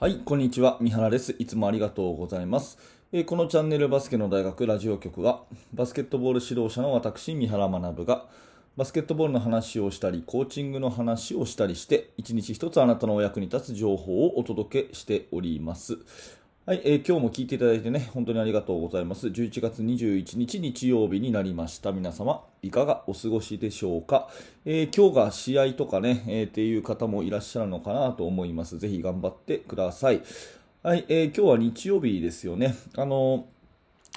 はい、こんにちは。三原です。いつもありがとうございます。えーこのチャンネルバスケの大学ラジオ局は、バスケットボール指導者の私、三原学が、バスケットボールの話をしたり、コーチングの話をしたりして、一日一つあなたのお役に立つ情報をお届けしております。はい、えー今日も聞いていただいてね、本当にありがとうございます。11月21日日曜日になりました。皆様、いかがお過ごしでしょうか？えー今日が試合とかね、えーっていう方もいらっしゃるのかなと思います。ぜひ頑張ってください。はい、えー今日は日曜日ですよね。あの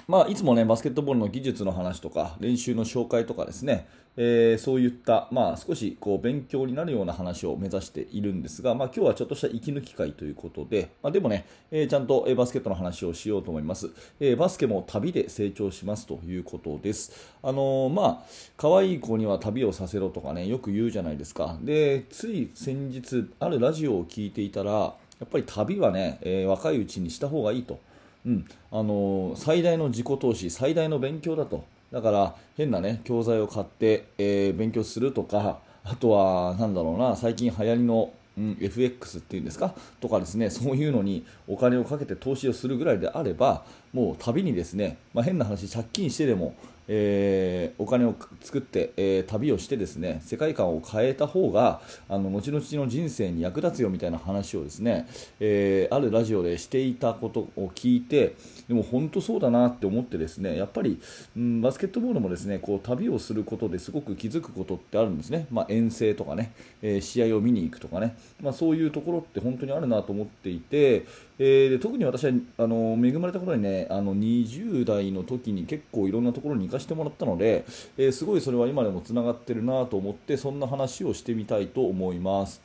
まあ、いつもね、バスケットボールの技術の話とか、練習の紹介とかですね、えーそういった、まあ、少しこう勉強になるような話を目指しているんですが、まあ、今日はちょっとした息抜き会ということで、まあ、でもね、えーちゃんとバスケットの話をしようと思います。えーバスケも旅で成長しますということです。あのーまあ、可愛い子には旅をさせろとかね、よく言うじゃないですか。で、つい先日、あるラジオを聞いていたら、やっぱり旅はね、えー若いうちにした方がいいと。うん、あの最大の自己投資、最大の勉強だと、だから変な、ね、教材を買って、えー勉強するとか、あとは、何だろうな、最近流行りの、うん、FX っていうんですか、とかですね、そういうのにお金をかけて投資をするぐらいであれば、もう旅にですね、まあ、変な話、借金してでも、えーお金を作って、えー旅をしてですね世界観を変えた方があの後々の人生に役立つよみたいな話をですね、えーあるラジオでしていたことを聞いてでも本当そうだなって思ってですねやっぱり、うん、バスケットボールもですねこう旅をすることですごく気づくことってあるんですね、まあ、遠征とかね、え試合を見に行くとかね、まあ、そういうところって本当にあるなと思っていて、えで特に私はあの恵まれたことにねあの20代の時に結構いろんなところに行かせてもらったので、えーすごいそれは今でもつながってるなと思ってそんな話をしてみたいと思います。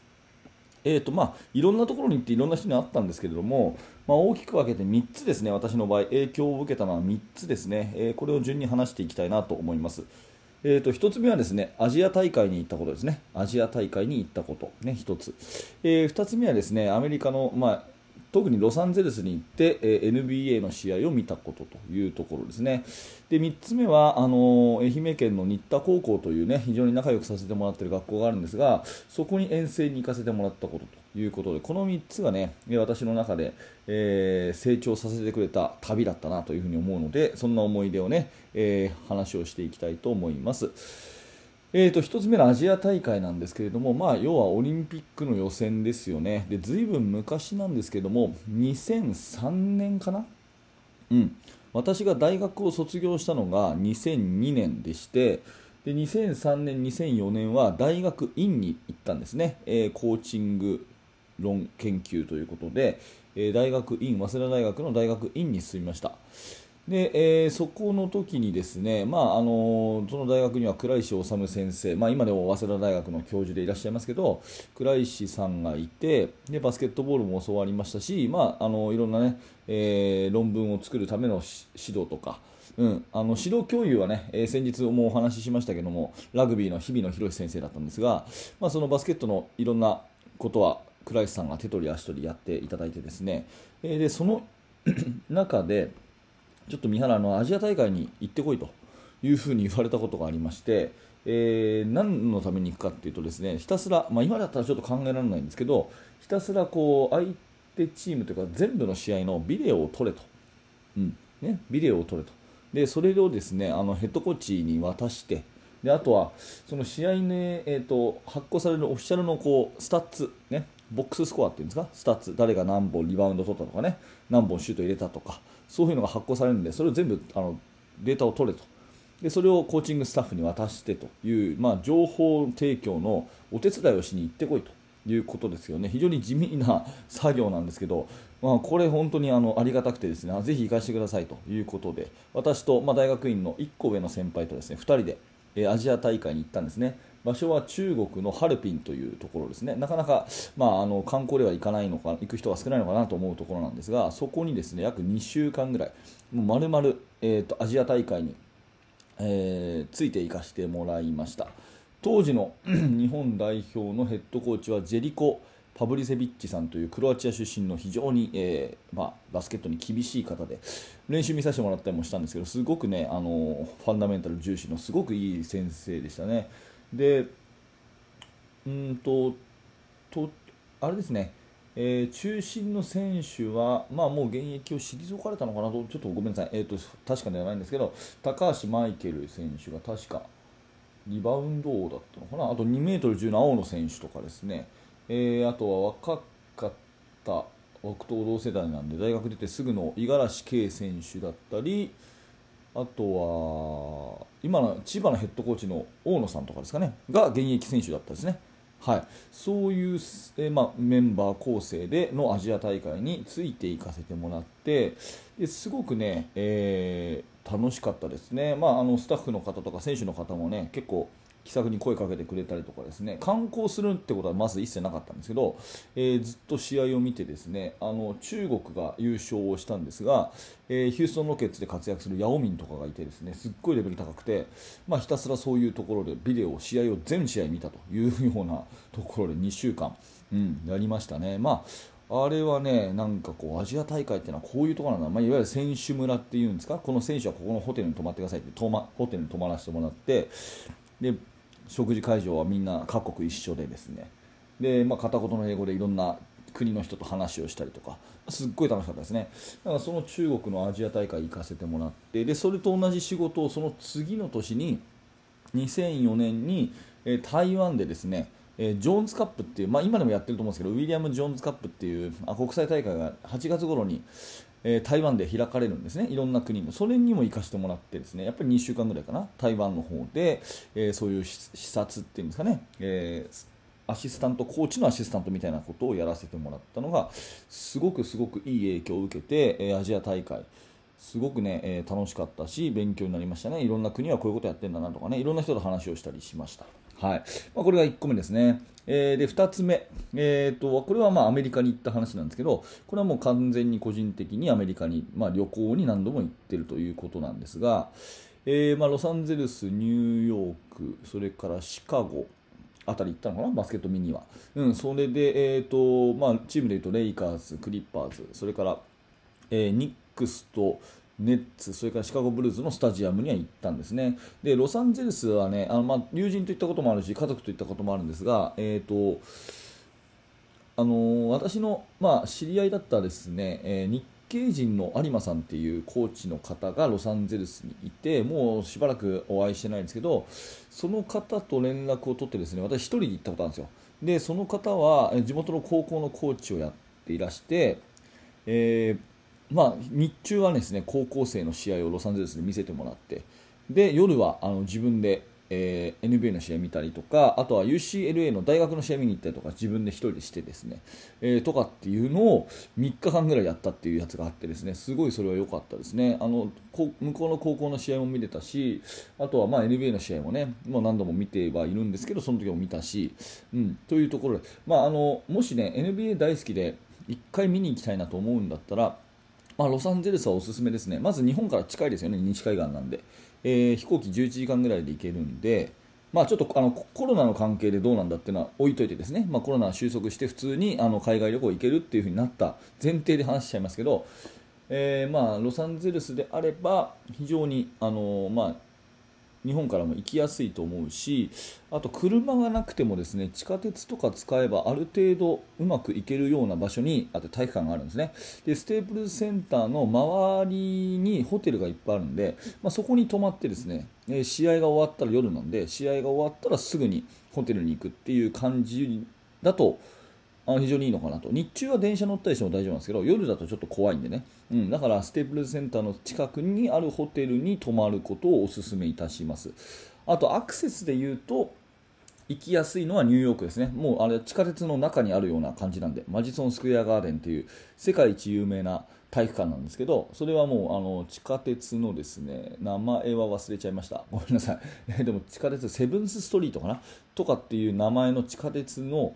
えーとまあ、いろんなところに行っていろんな人に会ったんですけれども、まあ、大きく分けて3つですね、私の場合、影響を受けたのは3つですね、えーこれを順に話していきたいなと思います。えー、と1つ目はですねアジア大会に行ったことですね、アジア大会に行ったこと、ね、1つ、えー2つ目はですねアメリカの、まあ、特にロサンゼルスに行って、え NBA の試合を見たことというところですね。で3つ目はあの愛媛県の新田高校というね非常に仲良くさせてもらっている学校があるんですがそこに遠征に行かせてもらったことということでこの3つがね私の中で、えー成長させてくれた旅だったなというふに思うのでそんな思い出をね、えー話をしていきたいと思います。えー、と1つ目のアジア大会なんですけれども、まあ、要はオリンピックの予選ですよね、でずいぶん昔なんですけれども、2003年かな、うん、私が大学を卒業したのが2002年でして、で2003年、2004年は大学院に行ったんですね、えーコーチング論研究ということで、えー大学院、早稲田大学の大学院に進みました。で、えーそこの時にですね、まああのその大学には倉石治先生、まあ、今でも早稲田大学の教授でいらっしゃいますけど倉石さんがいてでバスケットボールも教わりましたし、まあ、あのいろんな、ねえー論文を作るための指導とか、うん、あの指導教諭はね、えー先日もお話ししましたけどもラグビーの日比野博先生だったんですが、まあ、そのバスケットのいろんなことは倉石さんが手取り足取りやっていただいてですね、えでその 中でちょっと三原あのアジア大会に行ってこいというふうに言われたことがありまして、えー何のために行くかというとですねひたすら、まあ、今だったらちょっと考えられないんですけどひたすらこう相手チームというか全部の試合のビデオを撮れと、うんね、ビデオを撮れと。でそれをですねあのヘッドコーチに渡してであとはその試合ね、えー、と発行されるオフィシャルのこうスタッツ、ね、ボックススコアっていうんですか？スタッツ。誰が何本リバウンド取ったとかね。何本シュート入れたとか。そういうのが発行されるんでそれを全部あのデータを取れと。でそれをコーチングスタッフに渡してという、まあ、情報提供のお手伝いをしに行ってこいということですよね。非常に地味な作業なんですけど、まあ、これ本当にあのありがたくてですねぜひ行かせてくださいということで私と、まあ、大学院の1個上の先輩とですね2人で、えーアジア大会に行ったんですね。場所は中国のハルピンというところですね。なかなか、まあ、あの観光では行かないのか行く人が少ないのかなと思うところなんですがそこにですね約2週間ぐらいもう丸々、えー、とアジア大会にえーついていかせてもらいました。当時の日本代表のヘッドコーチはジェリコ・パブリセビッチさんというクロアチア出身の非常に、えーまあ、バスケットに厳しい方で練習見させてもらったりもしたんですけどすごくねあのファンダメンタル重視のすごくいい先生でしたね。でうんととあれですね、えー、中心の選手は、まあ、もう現役を退かれたのかなと、ちょっとごめんなさい、えーと、確かではないんですけど、高橋マイケル選手が確かリバウンド王だったのかな、あと2メートル10の青野選手とかですね、えー、あとは若かった僕と同世代なんで、大学出てすぐの五十嵐圭選手だったり、あとは今の千葉のヘッドコーチの大野さんとかですかね、が現役選手だったですね。はい、そういう、えー、まあ、メンバー構成でのアジア大会についていかせてもらってですごくね、えー、楽しかったですね、まあ、あのスタッフの方とか選手の方もね結構気さくに声かけてくれたりとかですね観光するってことはまず一切なかったんですけど、えー、ずっと試合を見てですねあの中国が優勝をしたんですが、えー、ヒューストン・ロケッツで活躍するヤオミンとかがいてですねすっごいレベル高くて、まあ、ひたすらそういうところでビデオ試合を全試合見たというようなところで2週間、うん、やりましたね。まああれはね、なんかこう、アジア大会っていうのはこういうところなんだ、まあ、いわゆる選手村っていうんですか、この選手はここのホテルに泊まってくださいって、ホテルに泊まらせてもらって、で食事会場はみんな各国一緒でですね。で、まあ、片言の英語でいろんな国の人と話をしたりとかすっごい楽しかったですね。だからその中国のアジア大会行かせてもらってでそれと同じ仕事をその次の年に2004年に、え台湾でですねえジョーンズカップっていう、まあ、今でもやってると思うんですけどウィリアム・ジョーンズカップっていうあ国際大会が8月頃に、え台湾で開かれるんですね、いろんな国の、それにも行かせてもらって、ですね。やっぱり2週間ぐらいかな、台湾の方で、えー、そういう視察っていうんですかね、えー、アシスタント、コーチのアシスタントみたいなことをやらせてもらったのが、すごくすごくいい影響を受けて、えー、アジア大会、すごくね、え楽しかったし、勉強になりましたね、いろんな国はこういうことやってんだなとかね、いろんな人と話をしたりしました。はいまあ、これが1個目ですね。えー、で2つ目、えーと、これはまあアメリカに行った話なんですけど、これはもう完全に個人的にアメリカに、まあ、旅行に何度も行ってるということなんですが、えー、まあ、ロサンゼルス、ニューヨーク、それからシカゴ、あたり行ったのかな、バスケット見には。うん、それで、えーとまあ、チームでいうとレイカーズ、クリッパーズ、それから、えー、ニックスと、ネッツ、それからシカゴブルーズのスタジアムには行ったんですね。で、ロサンゼルスはね、あのまあ、友人と行ったこともあるし、家族と行ったこともあるんですが、えっ、ー、と、あのー、私の、まあ、知り合いだったですね、えー、日系人の有馬さんっていうコーチの方がロサンゼルスにいて、もうしばらくお会いしてないんですけど、その方と連絡を取ってですね、私1人で行ったことあるんですよ。で、その方は地元の高校のコーチをやっていらして、えーまあ、日中はですね高校生の試合をロサンゼルスで見せてもらってで夜はあの自分で、えー、NBA の試合見たりとかあとは UCLA の大学の試合見に行ったりとか自分で1人でしてですね、えー、とかっていうのを3日間ぐらいやったっていうやつがあってですねすごいそれは良かったですね。あの向こうの高校の試合も見れたしあとはまあ NBA の試合もねもう何度も見てはいるんですけどその時も見たし、うん、というところで、まあ、あのもしね NBA 大好きで1回見に行きたいなと思うんだったらまあ、ロサンゼルスはおすすめですね。まず日本から近いですよね、西海岸なんで。えー、飛行機11時間ぐらいで行けるんで、まあ、ちょっとあのコロナの関係でどうなんだっていうのは置いといてですね、まあ、コロナは収束して普通にあの海外旅行行けるっていう風になった前提で話しちゃいますけど、えー、まあロサンゼルスであれば非常にあの、まあ、日本からも行きやすいと思うしあと車がなくてもですね地下鉄とか使えばある程度うまく行けるような場所にあと体育館があるんですね。でステープルセンターの周りにホテルがいっぱいあるんで、まあ、そこに泊まってですね試合が終わったら夜なんで試合が終わったらすぐにホテルに行くっていう感じだとあ非常にいいのかなと。日中は電車乗ったりしても大丈夫なんですけど夜だとちょっと怖いんでね、うん、だからステープルセンターの近くにあるホテルに泊まることをお勧めいたします。あとアクセスで言うと行きやすいのはニューヨークですね、もうあれ地下鉄の中にあるような感じなんで、マジソンスクエアガーデンという世界一有名な体育館なんですけど、それはもうあの地下鉄のですね名前は忘れちゃいました、ごめんなさい、でも地下鉄セブンスストリートかな？とかっていう名前の地下鉄の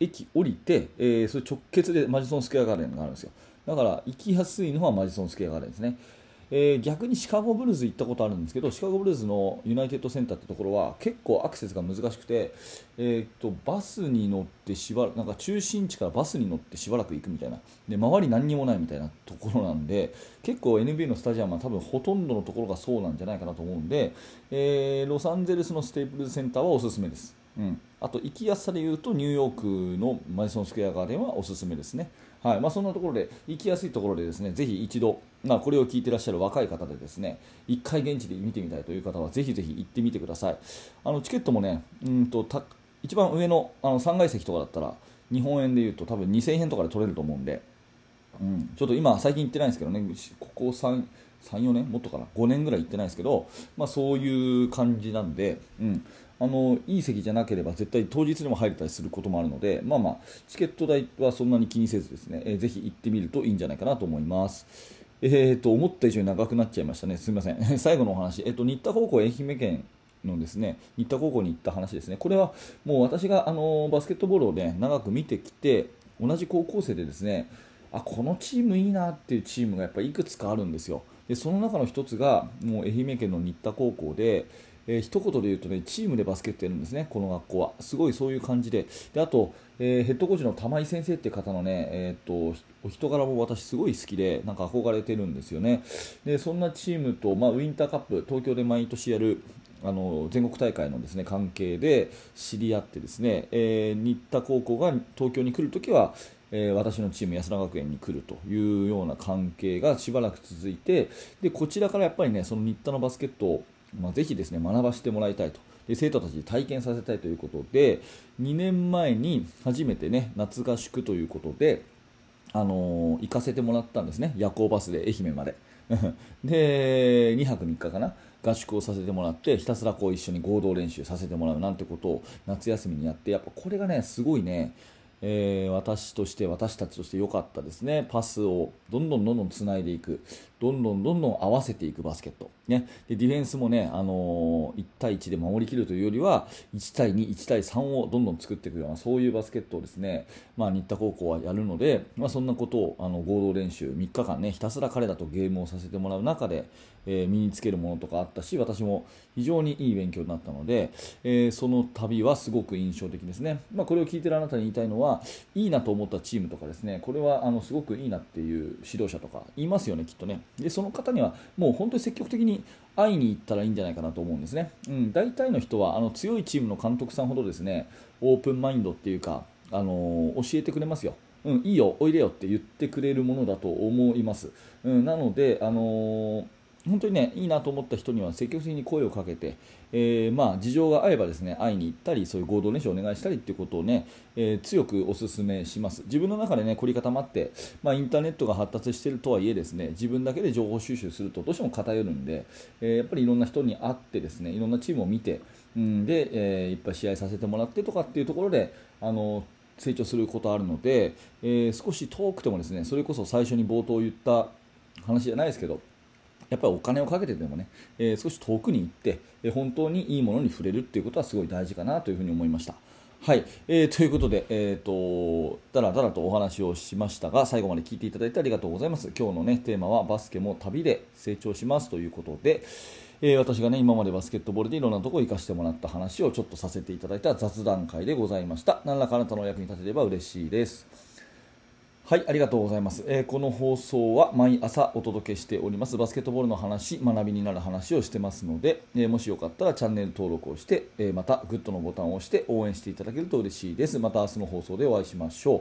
駅降りて、えー、それ直結でマジソンスクエアガーデンがあるんですよ。だから行きやすいのはマジソンスクエアガーデンですね、えー、逆にシカゴブルーズ行ったことあるんですけどシカゴブルーズのユナイテッドセンターってところは結構アクセスが難しくて、えーと、バスに乗ってしばらなんか中心地からバスに乗ってしばらく行くみたいな。で周り何にもないみたいなところなんで結構 NBA のスタジアムは多分ほとんどのところがそうなんじゃないかなと思うんで、えー、ロサンゼルスのステープルズセンターはおすすめです。うん。あと行きやすさでいうとニューヨークのマイソンスクエアガーデンはおすすめですね。はい。まあ、そんなところで行きやすいところでですねぜひ一度、まあ、これを聞いてらっしゃる若い方でですね1回現地で見てみたいという方はぜひぜひ行ってみてください。あのチケットもねうんとた一番上のあの3階席とかだったら日本円でいうと多分2000円とかで取れると思うんで、うん、ちょっと今最近行ってないんですけどねここ3 34年？もっとかな？5年ぐらい行ってないですけど、まあ、そういう感じなんで、うん、あのいい席じゃなければ絶対当日にも入れたりすることもあるので、まあまあ、チケット代はそんなに気にせずですね、えー、ぜひ行ってみるといいんじゃないかなと思います。えーと、思った以上に長くなっちゃいましたね、すみません。最後のお話、えーと、新田高校愛媛県のですね新田高校に行った話ですね、これはもう私があのバスケットボールを、ね、長く見てきて、同じ高校生でですねあこのチームいいなっていうチームがやっぱりいくつかあるんですよ。でその中の1つがもう愛媛県の新田高校で、えー、一言で言うとねチームでバスケットやるんですね、この学校は。すごいそういう感じで、であと、えー、ヘッドコーチの玉井先生って方のね、えー、っとお人柄も私、すごい好きで、なんか憧れてるんですよね。でそんなチームと、まあ、ウィンターカップ、東京で毎年やるあの全国大会のですね関係で知り合ってですね、えー、新田高校が東京に来るときは、えー、私のチーム安田学園に来るというような関係がしばらく続いてでこちらからやっぱりねその新田のバスケットを、まあ、ぜひですね学ばせてもらいたいと。で生徒たちに体験させたいということで2年前に初めてね夏合宿ということで、あのー、行かせてもらったんですね。夜行バスで愛媛まで。で2泊3日かな合宿をさせてもらってひたすらこう一緒に合同練習させてもらうなんてことを夏休みにやってやっぱこれがねすごいねえー、私として私たちとして良かったですね。パスをどんどんどんどんつないでいく。どんどんどんどん合わせていくバスケット、ね、でディフェンスもね、あのー、1対1で守りきるというよりは1対2、1対3をどんどん作っていくようなそういうバスケットをですね、まあ、新田高校はやるので、まあ、そんなことをあの合同練習3日間ねひたすら彼らとゲームをさせてもらう中で、えー、身につけるものとかあったし私も非常にいい勉強になったので、えー、その旅はすごく印象的ですね、まあ、これを聞いてるあなたに言いたいのはいいなと思ったチームとかですねこれはあのすごくいいなっていう指導者とか言いますよねきっとね。でその方にはもう本当に積極的に会いに行ったらいいんじゃないかなと思うんですね、うん、大体の人はあの強いチームの監督さんほどですねオープンマインドっていうか、あの、教えてくれますようん、いいよ、おいでよって言ってくれるものだと思います。うん、なので、あのー本当にねいいなと思った人には積極的に声をかけて、えー、まあ事情が合えばですね会いに行ったりそういう合同練習をお願いしたりっていうことをね、えー、強くお勧めします。自分の中でね凝り固まって、まあ、インターネットが発達しているとはいえですね自分だけで情報収集するとどうしても偏るんで、えー、やっぱりいろんな人に会ってですねいろんなチームを見て、うん、で、えいっぱい試合させてもらってとかっていうところであの成長することあるので、え少し遠くてもですねそれこそ最初に冒頭言った話じゃないですけどやっぱりお金をかけてでもね、えー、少し遠くに行って、え、本当にいいものに触れるっていうことはすごい大事かなというふに思いました。はい、えー、ということで、えーと、だらだらとお話をしましたが最後まで聞いていただいてありがとうございます。今日の、ね、テーマはバスケも旅で成長しますということで、えー、私が、ね、今までバスケットボールでいろんなところ行かせてもらった話をちょっとさせていただいた雑談会でございました。何らかあなたのお役に立てれば嬉しいです。はい、ありがとうございます、えー、この放送は毎朝お届けしております。バスケットボールの話、学びになる話をしてますので、えー、もしよかったらチャンネル登録をして、えー、またグッドのボタンを押して応援していただけると嬉しいです。また明日の放送でお会いしましょう。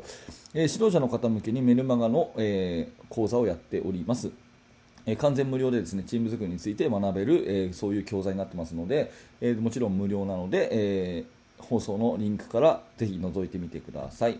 え指導者の方向けにメルマガの、え講座をやっております。え完全無料でですねチーム作りについて学べる、えそういう教材になってますので、えもちろん無料なので、え放送のリンクからぜひ覗いてみてください。